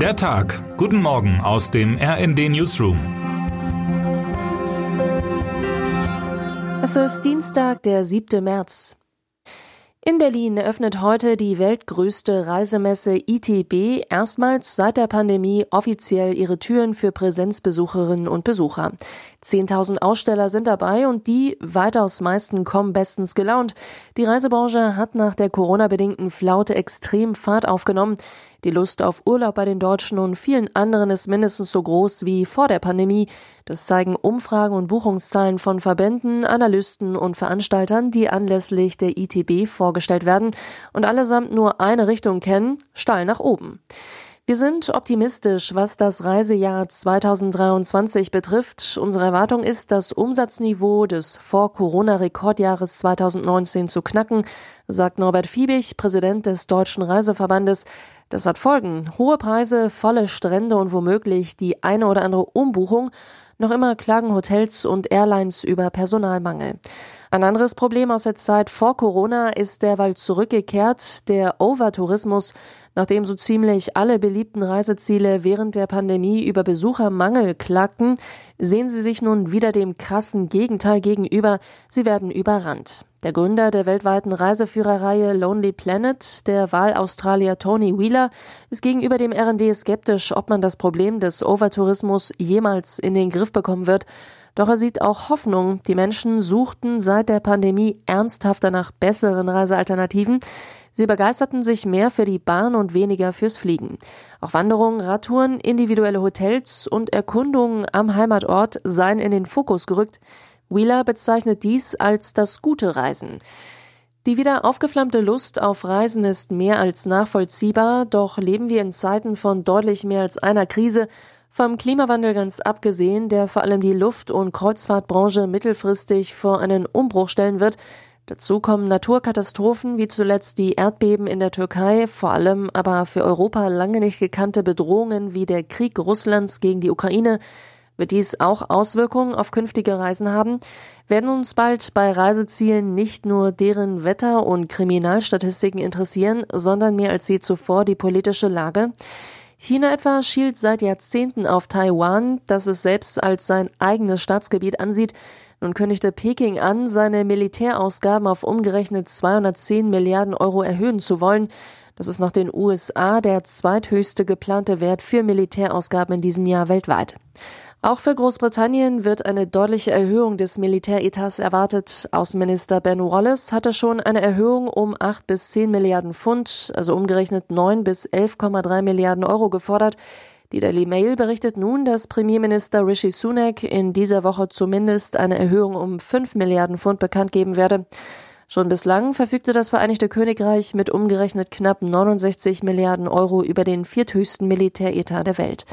Der Tag. Guten Morgen aus dem RND Newsroom. Es ist Dienstag, der 7. März. In Berlin eröffnet heute die weltgrößte Reisemesse ITB erstmals seit der Pandemie offiziell ihre Türen für Präsenzbesucherinnen und Besucher. Zehntausend Aussteller sind dabei und die weitaus meisten kommen bestens gelaunt. Die Reisebranche hat nach der Corona-bedingten Flaute extrem Fahrt aufgenommen. Die Lust auf Urlaub bei den Deutschen und vielen anderen ist mindestens so groß wie vor der Pandemie. Das zeigen Umfragen und Buchungszahlen von Verbänden, Analysten und Veranstaltern, die anlässlich der ITB vorgestellt werden und allesamt nur eine Richtung kennen, steil nach oben. Wir sind optimistisch, was das Reisejahr 2023 betrifft. Unsere Erwartung ist, das Umsatzniveau des Vor-Corona-Rekordjahres 2019 zu knacken, sagt Norbert Fiebig, Präsident des Deutschen Reiseverbandes. Das hat Folgen. Hohe Preise, volle Strände und womöglich die eine oder andere Umbuchung. Noch immer klagen Hotels und Airlines über Personalmangel. Ein anderes Problem aus der Zeit vor Corona ist derweil zurückgekehrt, der Overtourismus. Nachdem so ziemlich alle beliebten Reiseziele während der Pandemie über Besuchermangel klagten, sehen sie sich nun wieder dem krassen Gegenteil gegenüber. Sie werden überrannt. Der Gründer der weltweiten Reiseführerreihe Lonely Planet, der Wahlaustralier Tony Wheeler, ist gegenüber dem RD skeptisch, ob man das Problem des Overtourismus jemals in den Griff bekommen wird. Doch er sieht auch Hoffnung. Die Menschen suchten seit der Pandemie ernsthafter nach besseren Reisealternativen. Sie begeisterten sich mehr für die Bahn und weniger fürs Fliegen. Auch Wanderungen, Radtouren, individuelle Hotels und Erkundungen am Heimatort seien in den Fokus gerückt. Wheeler bezeichnet dies als das gute Reisen. Die wieder aufgeflammte Lust auf Reisen ist mehr als nachvollziehbar, doch leben wir in Zeiten von deutlich mehr als einer Krise vom Klimawandel ganz abgesehen, der vor allem die Luft- und Kreuzfahrtbranche mittelfristig vor einen Umbruch stellen wird, Dazu kommen Naturkatastrophen wie zuletzt die Erdbeben in der Türkei, vor allem aber für Europa lange nicht gekannte Bedrohungen wie der Krieg Russlands gegen die Ukraine. Wird dies auch Auswirkungen auf künftige Reisen haben? Werden uns bald bei Reisezielen nicht nur deren Wetter- und Kriminalstatistiken interessieren, sondern mehr als je zuvor die politische Lage? China etwa schielt seit Jahrzehnten auf Taiwan, das es selbst als sein eigenes Staatsgebiet ansieht. Nun kündigte Peking an, seine Militärausgaben auf umgerechnet 210 Milliarden Euro erhöhen zu wollen. Das ist nach den USA der zweithöchste geplante Wert für Militärausgaben in diesem Jahr weltweit. Auch für Großbritannien wird eine deutliche Erhöhung des Militäretats erwartet. Außenminister Ben Wallace hatte schon eine Erhöhung um 8 bis 10 Milliarden Pfund, also umgerechnet 9 bis 11,3 Milliarden Euro gefordert. Die Daily Mail berichtet nun, dass Premierminister Rishi Sunak in dieser Woche zumindest eine Erhöhung um 5 Milliarden Pfund bekannt geben werde. Schon bislang verfügte das Vereinigte Königreich mit umgerechnet knapp 69 Milliarden Euro über den vierthöchsten Militäretat der Welt.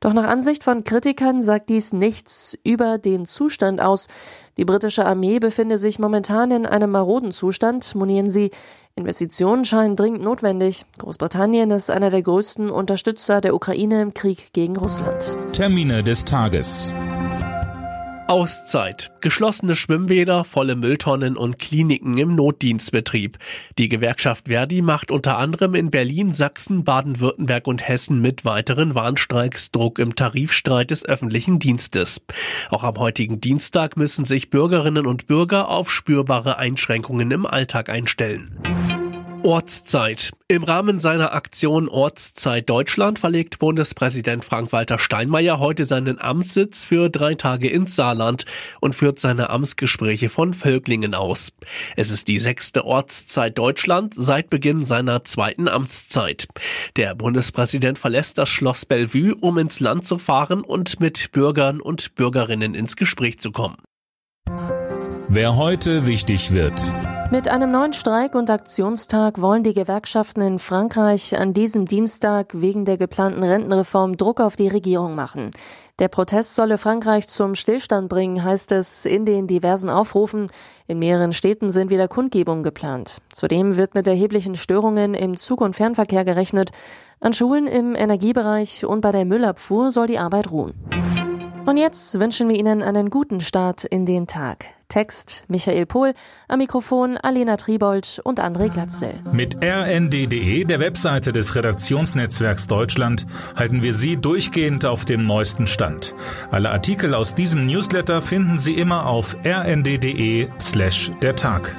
Doch nach Ansicht von Kritikern sagt dies nichts über den Zustand aus. Die britische Armee befinde sich momentan in einem maroden Zustand, monieren sie. Investitionen scheinen dringend notwendig. Großbritannien ist einer der größten Unterstützer der Ukraine im Krieg gegen Russland. Termine des Tages. Auszeit. Geschlossene Schwimmbäder, volle Mülltonnen und Kliniken im Notdienstbetrieb. Die Gewerkschaft Verdi macht unter anderem in Berlin, Sachsen, Baden-Württemberg und Hessen mit weiteren Warnstreiks Druck im Tarifstreit des öffentlichen Dienstes. Auch am heutigen Dienstag müssen sich Bürgerinnen und Bürger auf spürbare Einschränkungen im Alltag einstellen. Ortszeit. Im Rahmen seiner Aktion Ortszeit Deutschland verlegt Bundespräsident Frank-Walter Steinmeier heute seinen Amtssitz für drei Tage ins Saarland und führt seine Amtsgespräche von Völklingen aus. Es ist die sechste Ortszeit Deutschland seit Beginn seiner zweiten Amtszeit. Der Bundespräsident verlässt das Schloss Bellevue, um ins Land zu fahren und mit Bürgern und Bürgerinnen ins Gespräch zu kommen. Wer heute wichtig wird. Mit einem neuen Streik- und Aktionstag wollen die Gewerkschaften in Frankreich an diesem Dienstag wegen der geplanten Rentenreform Druck auf die Regierung machen. Der Protest solle Frankreich zum Stillstand bringen, heißt es in den diversen Aufrufen. In mehreren Städten sind wieder Kundgebungen geplant. Zudem wird mit erheblichen Störungen im Zug- und Fernverkehr gerechnet. An Schulen im Energiebereich und bei der Müllabfuhr soll die Arbeit ruhen. Und jetzt wünschen wir Ihnen einen guten Start in den Tag. Text Michael Pohl, am Mikrofon Alena Tribold und André Glatzel. Mit rnd.de, der Webseite des Redaktionsnetzwerks Deutschland, halten wir Sie durchgehend auf dem neuesten Stand. Alle Artikel aus diesem Newsletter finden Sie immer auf rnd.de slash der Tag.